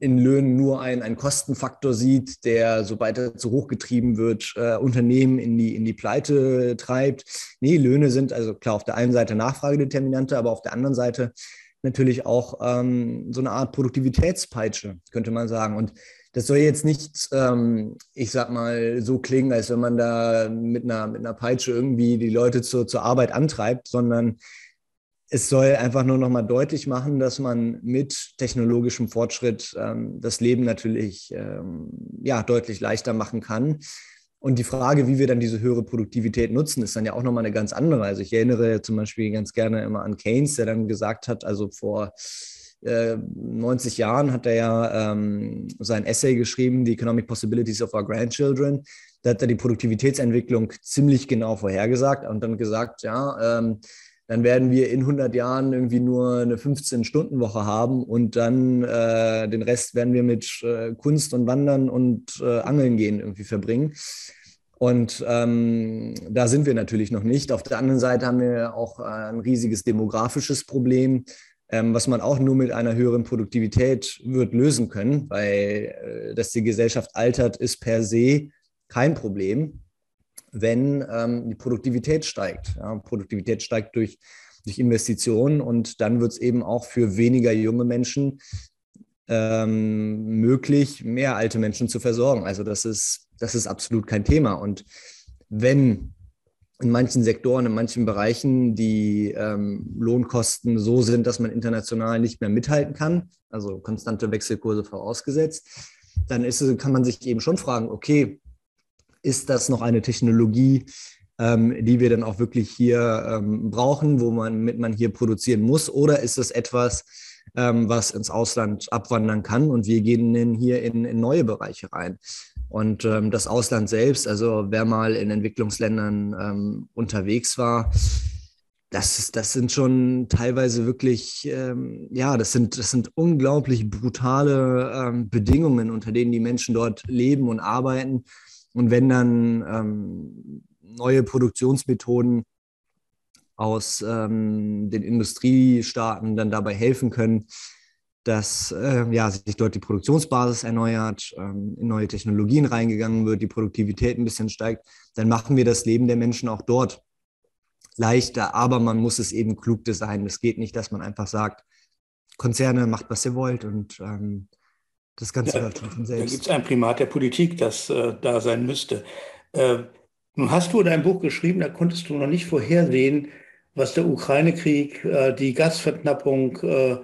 in Löhnen nur einen, einen Kostenfaktor sieht, der, sobald er zu hoch getrieben wird, äh, Unternehmen in die, in die Pleite treibt. Nee, Löhne sind also klar auf der einen Seite Nachfragedeterminante, aber auf der anderen Seite natürlich auch ähm, so eine Art Produktivitätspeitsche, könnte man sagen. Und das soll jetzt nicht, ähm, ich sag mal, so klingen, als wenn man da mit einer, mit einer Peitsche irgendwie die Leute zur, zur Arbeit antreibt, sondern es soll einfach nur noch mal deutlich machen, dass man mit technologischem Fortschritt ähm, das Leben natürlich ähm, ja, deutlich leichter machen kann. Und die Frage, wie wir dann diese höhere Produktivität nutzen, ist dann ja auch nochmal eine ganz andere. Also ich erinnere zum Beispiel ganz gerne immer an Keynes, der dann gesagt hat, also vor 90 äh, Jahren hat er ja ähm, sein Essay geschrieben, The Economic Possibilities of Our Grandchildren. Da hat er die Produktivitätsentwicklung ziemlich genau vorhergesagt und dann gesagt, ja, ähm, dann werden wir in 100 Jahren irgendwie nur eine 15-Stunden-Woche haben und dann äh, den Rest werden wir mit äh, Kunst und Wandern und äh, Angeln gehen irgendwie verbringen. Und ähm, da sind wir natürlich noch nicht. Auf der anderen Seite haben wir auch ein riesiges demografisches Problem was man auch nur mit einer höheren Produktivität wird lösen können, weil äh, dass die Gesellschaft altert, ist per se kein Problem, wenn ähm, die Produktivität steigt. Ja, Produktivität steigt durch, durch Investitionen und dann wird es eben auch für weniger junge Menschen ähm, möglich, mehr alte Menschen zu versorgen. Also das ist, das ist absolut kein Thema. Und wenn in manchen Sektoren, in manchen Bereichen die ähm, Lohnkosten so sind, dass man international nicht mehr mithalten kann, also konstante Wechselkurse vorausgesetzt, dann ist, kann man sich eben schon fragen, okay, ist das noch eine Technologie, ähm, die wir dann auch wirklich hier ähm, brauchen, wo man hier produzieren muss, oder ist es etwas, ähm, was ins Ausland abwandern kann und wir gehen hier in, in neue Bereiche rein? Und ähm, das Ausland selbst, also wer mal in Entwicklungsländern ähm, unterwegs war, das, das sind schon teilweise wirklich, ähm, ja, das sind, das sind unglaublich brutale ähm, Bedingungen, unter denen die Menschen dort leben und arbeiten. Und wenn dann ähm, neue Produktionsmethoden aus ähm, den Industriestaaten dann dabei helfen können, dass äh, ja, sich dort die Produktionsbasis erneuert, ähm, in neue Technologien reingegangen wird, die Produktivität ein bisschen steigt, dann machen wir das Leben der Menschen auch dort leichter. Aber man muss es eben klug designen. Es geht nicht, dass man einfach sagt, Konzerne macht, was ihr wollt und ähm, das Ganze ja, läuft von selbst. Da gibt es ein Primat der Politik, das äh, da sein müsste. Äh, nun hast du dein Buch geschrieben, da konntest du noch nicht vorhersehen, was der Ukraine-Krieg, äh, die Gasverknappung, äh,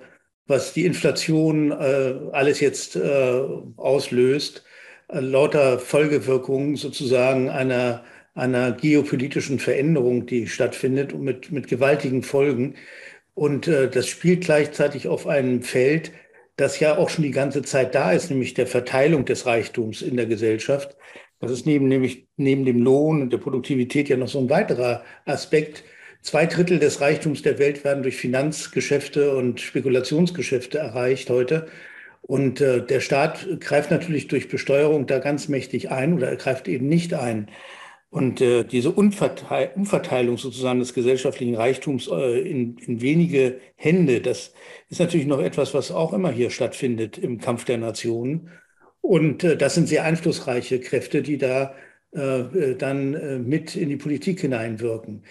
was die Inflation äh, alles jetzt äh, auslöst, äh, lauter Folgewirkungen sozusagen einer, einer geopolitischen Veränderung, die stattfindet und mit, mit gewaltigen Folgen. Und äh, das spielt gleichzeitig auf einem Feld, das ja auch schon die ganze Zeit da ist, nämlich der Verteilung des Reichtums in der Gesellschaft. Das ist neben, nämlich neben dem Lohn und der Produktivität ja noch so ein weiterer Aspekt. Zwei Drittel des Reichtums der Welt werden durch Finanzgeschäfte und Spekulationsgeschäfte erreicht heute. Und äh, der Staat greift natürlich durch Besteuerung da ganz mächtig ein oder er greift eben nicht ein. Und äh, diese Umverteilung sozusagen des gesellschaftlichen Reichtums äh, in, in wenige Hände, das ist natürlich noch etwas, was auch immer hier stattfindet im Kampf der Nationen. Und äh, das sind sehr einflussreiche Kräfte, die da äh, äh, dann äh, mit in die Politik hineinwirken.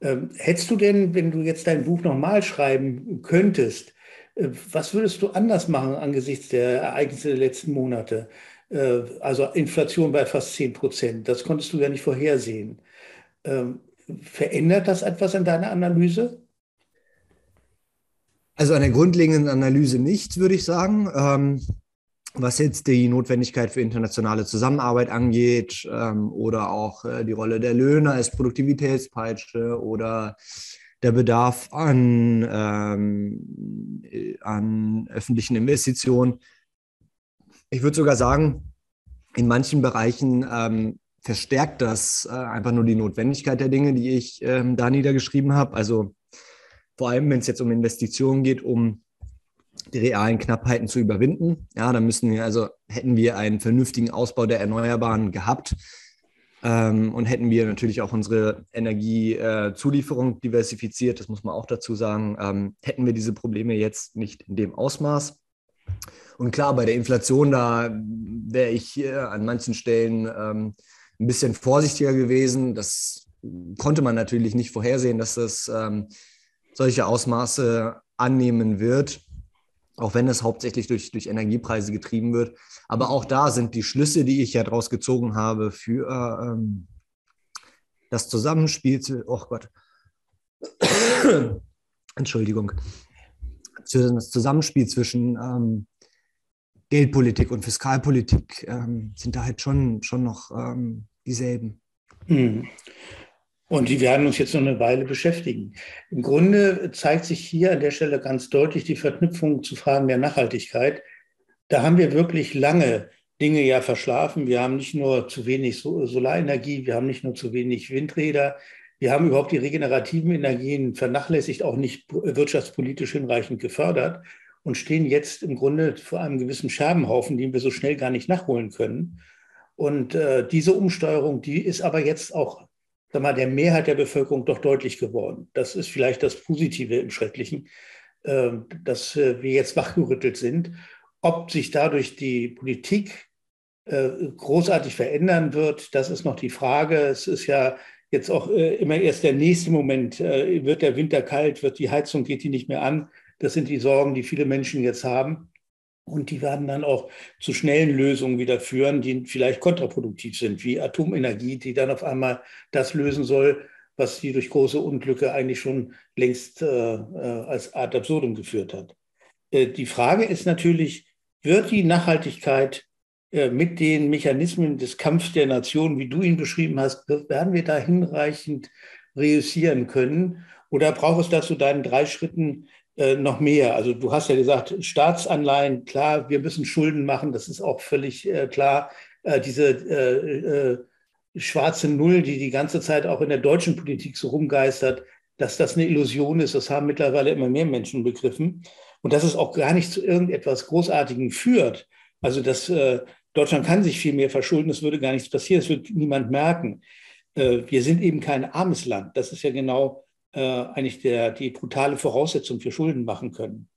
Ähm, hättest du denn, wenn du jetzt dein Buch nochmal schreiben könntest, äh, was würdest du anders machen angesichts der Ereignisse der letzten Monate? Äh, also Inflation bei fast 10 Prozent. Das konntest du ja nicht vorhersehen. Ähm, verändert das etwas an deiner Analyse? Also an der grundlegenden Analyse nicht, würde ich sagen. Ähm, was jetzt die Notwendigkeit für internationale Zusammenarbeit angeht ähm, oder auch äh, die Rolle der Löhne als Produktivitätspeitsche oder der Bedarf an, ähm, an öffentlichen Investitionen, ich würde sogar sagen, in manchen Bereichen ähm, verstärkt das äh, einfach nur die Notwendigkeit der Dinge, die ich ähm, da niedergeschrieben habe. Also vor allem, wenn es jetzt um Investitionen geht, um die realen Knappheiten zu überwinden. Ja, dann müssen wir, also hätten wir einen vernünftigen Ausbau der Erneuerbaren gehabt ähm, und hätten wir natürlich auch unsere Energiezulieferung äh, diversifiziert, das muss man auch dazu sagen, ähm, hätten wir diese Probleme jetzt nicht in dem Ausmaß. Und klar, bei der Inflation, da wäre ich hier an manchen Stellen ähm, ein bisschen vorsichtiger gewesen. Das konnte man natürlich nicht vorhersehen, dass das ähm, solche Ausmaße annehmen wird, auch wenn es hauptsächlich durch, durch Energiepreise getrieben wird. Aber auch da sind die Schlüsse, die ich ja daraus gezogen habe für ähm, das Zusammenspiel, zu, oh Gott, [COUGHS] Entschuldigung, das Zusammenspiel zwischen ähm, Geldpolitik und Fiskalpolitik ähm, sind da halt schon, schon noch ähm, dieselben. Hm. Und die werden uns jetzt noch eine Weile beschäftigen. Im Grunde zeigt sich hier an der Stelle ganz deutlich die Verknüpfung zu Fragen der Nachhaltigkeit. Da haben wir wirklich lange Dinge ja verschlafen. Wir haben nicht nur zu wenig Solarenergie, wir haben nicht nur zu wenig Windräder, wir haben überhaupt die regenerativen Energien vernachlässigt, auch nicht wirtschaftspolitisch hinreichend gefördert und stehen jetzt im Grunde vor einem gewissen Scherbenhaufen, den wir so schnell gar nicht nachholen können. Und äh, diese Umsteuerung, die ist aber jetzt auch sag mal, der Mehrheit der Bevölkerung doch deutlich geworden. Das ist vielleicht das Positive im Schrecklichen, äh, dass äh, wir jetzt wachgerüttelt sind. Ob sich dadurch die Politik äh, großartig verändern wird, das ist noch die Frage. Es ist ja jetzt auch äh, immer erst der nächste Moment. Wird der Winter kalt, wird die Heizung, geht die nicht mehr an? Das sind die Sorgen, die viele Menschen jetzt haben. Und die werden dann auch zu schnellen Lösungen wieder führen, die vielleicht kontraproduktiv sind, wie Atomenergie, die dann auf einmal das lösen soll, was sie durch große Unglücke eigentlich schon längst äh, äh als Art absurdum geführt hat. Äh, die Frage ist natürlich, wird die Nachhaltigkeit äh, mit den Mechanismen des Kampfs der Nationen, wie du ihn beschrieben hast, werden wir da hinreichend reüssieren können? Oder braucht es dazu deinen drei Schritten äh, noch mehr? Also du hast ja gesagt, Staatsanleihen, klar, wir müssen Schulden machen, das ist auch völlig äh, klar. Äh, diese äh, schwarze Null, die die ganze Zeit auch in der deutschen Politik so rumgeistert, dass das eine Illusion ist, das haben mittlerweile immer mehr Menschen begriffen. Und dass es auch gar nicht zu irgendetwas Großartigem führt. Also dass Deutschland kann sich viel mehr verschulden, es würde gar nichts passieren, es wird niemand merken. Äh, wir sind eben kein armes Land. Das ist ja genau äh, eigentlich der, die brutale Voraussetzung für Schulden machen können.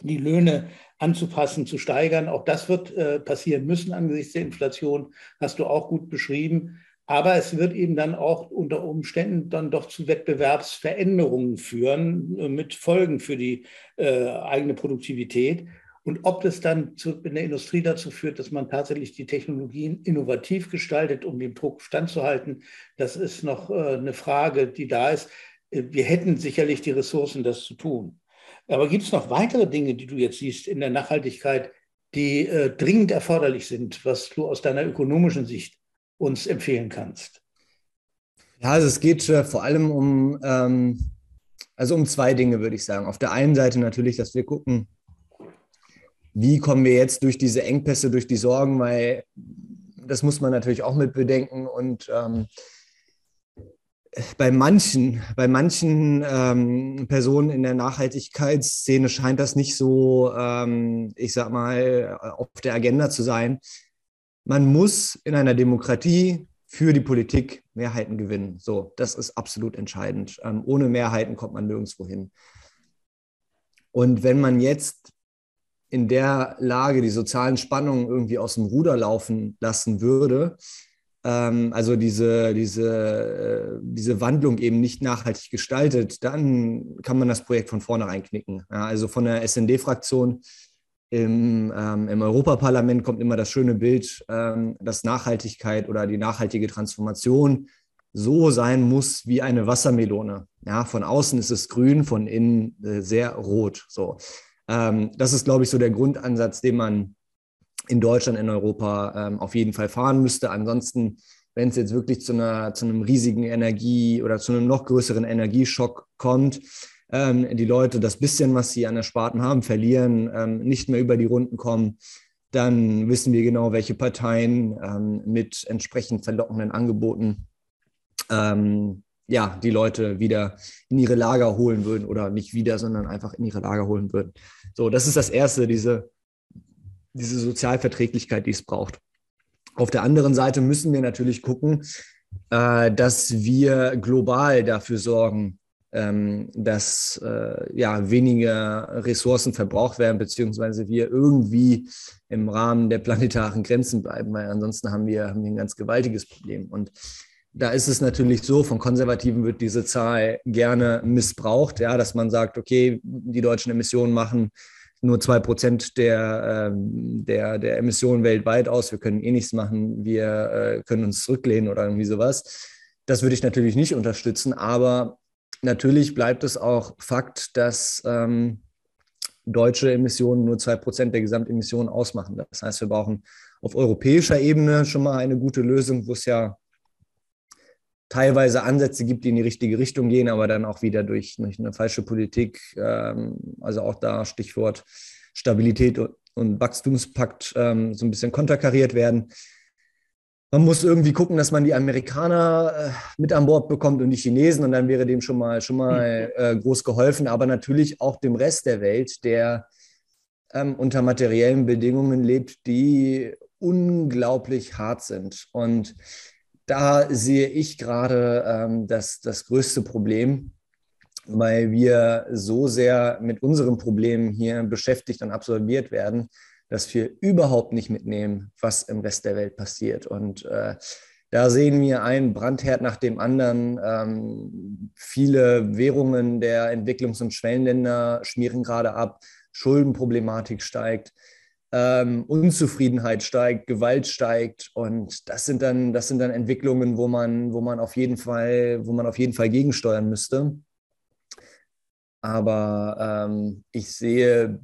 Die Löhne anzupassen, zu steigern, auch das wird äh, passieren müssen angesichts der Inflation, hast du auch gut beschrieben. Aber es wird eben dann auch unter Umständen dann doch zu Wettbewerbsveränderungen führen, mit Folgen für die äh, eigene Produktivität. Und ob das dann zu, in der Industrie dazu führt, dass man tatsächlich die Technologien innovativ gestaltet, um dem Druck standzuhalten, das ist noch äh, eine Frage, die da ist. Wir hätten sicherlich die Ressourcen, das zu tun. Aber gibt es noch weitere Dinge, die du jetzt siehst in der Nachhaltigkeit, die äh, dringend erforderlich sind, was du aus deiner ökonomischen Sicht uns empfehlen kannst? Ja, also es geht äh, vor allem um, ähm, also um zwei Dinge, würde ich sagen. Auf der einen Seite natürlich, dass wir gucken, wie kommen wir jetzt durch diese Engpässe, durch die Sorgen, weil das muss man natürlich auch mit bedenken und ähm, bei manchen, bei manchen ähm, Personen in der Nachhaltigkeitsszene scheint das nicht so, ähm, ich sag mal, auf der Agenda zu sein. Man muss in einer Demokratie für die Politik Mehrheiten gewinnen. So, das ist absolut entscheidend. Ähm, ohne Mehrheiten kommt man nirgendwo hin. Und wenn man jetzt in der Lage die sozialen Spannungen irgendwie aus dem Ruder laufen lassen würde, ähm, also diese, diese, äh, diese Wandlung eben nicht nachhaltig gestaltet, dann kann man das Projekt von vornherein knicken. Ja, also von der SND-Fraktion im, ähm, im Europaparlament kommt immer das schöne Bild, ähm, dass Nachhaltigkeit oder die nachhaltige Transformation so sein muss wie eine Wassermelone. Ja, von außen ist es grün, von innen äh, sehr rot. So. Ähm, das ist, glaube ich, so der Grundansatz, den man in Deutschland, in Europa ähm, auf jeden Fall fahren müsste. Ansonsten, wenn es jetzt wirklich zu, einer, zu einem riesigen Energie- oder zu einem noch größeren Energieschock kommt, ähm, die Leute das bisschen, was sie an der Sparten haben, verlieren, ähm, nicht mehr über die Runden kommen, dann wissen wir genau, welche Parteien ähm, mit entsprechend verlockenden Angeboten ähm, ja, die Leute wieder in ihre Lager holen würden oder nicht wieder, sondern einfach in ihre Lager holen würden. So, das ist das Erste, diese diese Sozialverträglichkeit, die es braucht. Auf der anderen Seite müssen wir natürlich gucken, äh, dass wir global dafür sorgen, ähm, dass äh, ja, weniger Ressourcen verbraucht werden, beziehungsweise wir irgendwie im Rahmen der planetaren Grenzen bleiben, weil ansonsten haben wir, haben wir ein ganz gewaltiges Problem. Und da ist es natürlich so, von Konservativen wird diese Zahl gerne missbraucht, ja, dass man sagt, okay, die deutschen Emissionen machen nur zwei Prozent der, ähm, der, der Emissionen weltweit aus. Wir können eh nichts machen. Wir äh, können uns zurücklehnen oder irgendwie sowas. Das würde ich natürlich nicht unterstützen. Aber natürlich bleibt es auch Fakt, dass ähm, deutsche Emissionen nur zwei Prozent der Gesamtemissionen ausmachen. Das heißt, wir brauchen auf europäischer Ebene schon mal eine gute Lösung, wo es ja teilweise Ansätze gibt, die in die richtige Richtung gehen, aber dann auch wieder durch, durch eine falsche Politik, ähm, also auch da Stichwort Stabilität und Wachstumspakt ähm, so ein bisschen konterkariert werden. Man muss irgendwie gucken, dass man die Amerikaner äh, mit an Bord bekommt und die Chinesen und dann wäre dem schon mal, schon mal mhm. äh, groß geholfen, aber natürlich auch dem Rest der Welt, der ähm, unter materiellen Bedingungen lebt, die unglaublich hart sind. Und da sehe ich gerade ähm, das, das größte Problem, weil wir so sehr mit unseren Problemen hier beschäftigt und absolviert werden, dass wir überhaupt nicht mitnehmen, was im Rest der Welt passiert. Und äh, da sehen wir einen Brandherd nach dem anderen. Ähm, viele Währungen der Entwicklungs- und Schwellenländer schmieren gerade ab. Schuldenproblematik steigt ähm, Unzufriedenheit steigt, Gewalt steigt und das sind dann, das sind dann Entwicklungen, wo man, wo man auf jeden Fall, wo man auf jeden Fall gegensteuern müsste. Aber ähm, ich sehe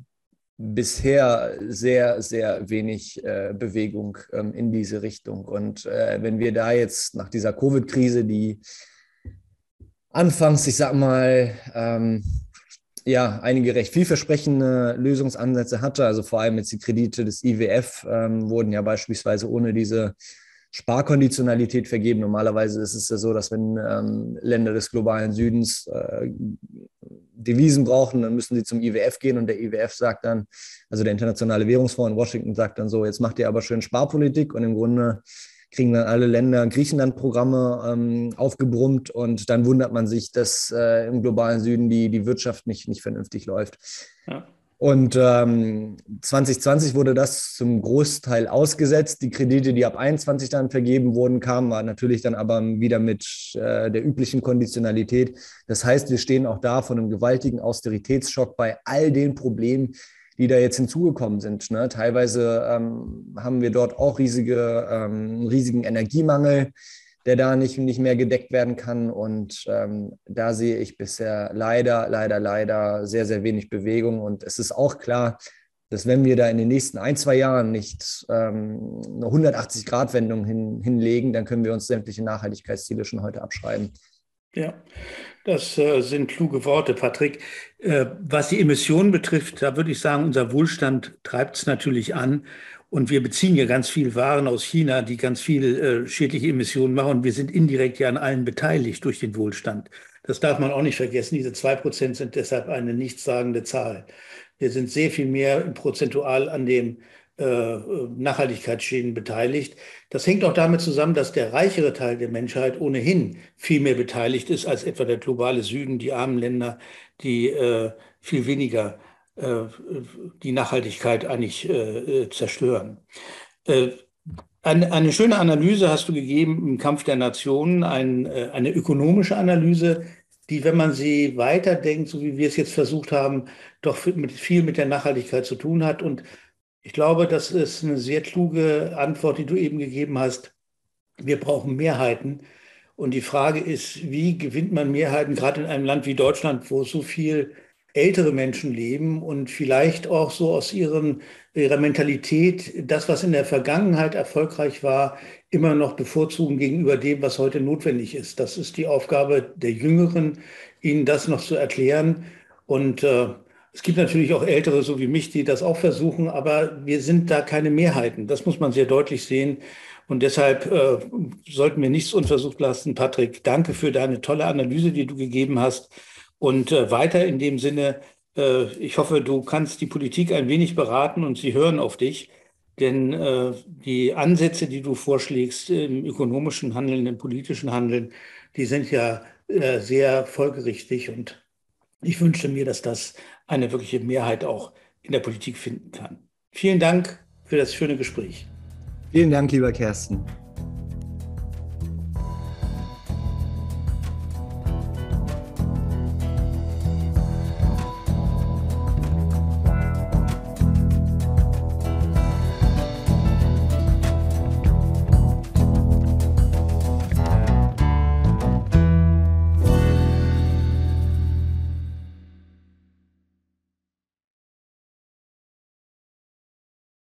bisher sehr, sehr wenig äh, Bewegung ähm, in diese Richtung. Und äh, wenn wir da jetzt nach dieser Covid-Krise, die anfangs, ich sag mal, ähm, ja, einige recht vielversprechende Lösungsansätze hatte. Also vor allem jetzt die Kredite des IWF ähm, wurden ja beispielsweise ohne diese Sparkonditionalität vergeben. Normalerweise ist es ja so, dass wenn ähm, Länder des globalen Südens äh, Devisen brauchen, dann müssen sie zum IWF gehen und der IWF sagt dann, also der Internationale Währungsfonds in Washington sagt dann so, jetzt macht ihr aber schön Sparpolitik und im Grunde kriegen dann alle Länder Griechenland-Programme ähm, aufgebrummt und dann wundert man sich, dass äh, im globalen Süden die, die Wirtschaft nicht, nicht vernünftig läuft. Ja. Und ähm, 2020 wurde das zum Großteil ausgesetzt. Die Kredite, die ab 21 dann vergeben wurden, kamen natürlich dann aber wieder mit äh, der üblichen Konditionalität. Das heißt, wir stehen auch da vor einem gewaltigen Austeritätsschock bei all den Problemen, die da jetzt hinzugekommen sind. Ne? Teilweise ähm, haben wir dort auch riesige, ähm, riesigen Energiemangel. der da nicht, nicht mehr gedeckt werden kann. Und ähm, da sehe ich bisher leider, leider, leider sehr, sehr wenig Bewegung. Und es ist auch klar, dass wenn wir da in den nächsten ein, zwei Jahren nicht ähm, eine 180-Grad-Wendung hin, hinlegen, dann können wir uns sämtliche Nachhaltigkeitsziele schon heute abschreiben. Ja, das äh, sind kluge Worte, Patrick. Äh, was die Emissionen betrifft, da würde ich sagen, unser Wohlstand treibt es natürlich an. Und wir beziehen ja ganz viel Waren aus China, die ganz viel äh, schädliche Emissionen machen. Und wir sind indirekt ja an allen beteiligt durch den Wohlstand. Das darf man auch nicht vergessen. Diese zwei Prozent sind deshalb eine nichtssagende Zahl. Wir sind sehr viel mehr prozentual an dem Nachhaltigkeitsschäden beteiligt. Das hängt auch damit zusammen, dass der reichere Teil der Menschheit ohnehin viel mehr beteiligt ist als etwa der globale Süden, die armen Länder, die äh, viel weniger äh, die Nachhaltigkeit eigentlich äh, äh, zerstören. Eine, eine, schöne Analyse hast du gegeben im Kampf der Nationen, ein, eine ökonomische Analyse, die, wenn man sie weiterdenkt, so wie wir es jetzt versucht haben, doch mit, viel mit der Nachhaltigkeit zu tun hat. Und ich glaube, das ist eine sehr kluge Antwort, die du eben gegeben hast. Wir brauchen Mehrheiten. Und die Frage ist, wie gewinnt man Mehrheiten, gerade in einem Land wie Deutschland, wo so viel ältere Menschen leben und vielleicht auch so aus ihren, ihrer Mentalität das, was in der Vergangenheit erfolgreich war, immer noch bevorzugen gegenüber dem, was heute notwendig ist. Das ist die Aufgabe der Jüngeren, ihnen das noch zu erklären. Und äh, es gibt natürlich auch Ältere, so wie mich, die das auch versuchen, aber wir sind da keine Mehrheiten. Das muss man sehr deutlich sehen. Und deshalb äh, sollten wir nichts unversucht lassen. Patrick, danke für deine tolle Analyse, die du gegeben hast. Und äh, weiter in dem Sinne, äh, ich hoffe, du kannst die Politik ein wenig beraten und sie hören auf dich. Denn äh, die Ansätze, die du vorschlägst im ökonomischen Handeln, im politischen Handeln, die sind ja äh, sehr folgerichtig. Und ich wünsche mir, dass das eine wirkliche Mehrheit auch in der Politik finden kann. Vielen Dank für das schöne Gespräch. Vielen Dank, lieber Kersten.